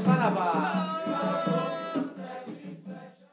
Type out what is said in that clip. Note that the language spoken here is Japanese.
さらば。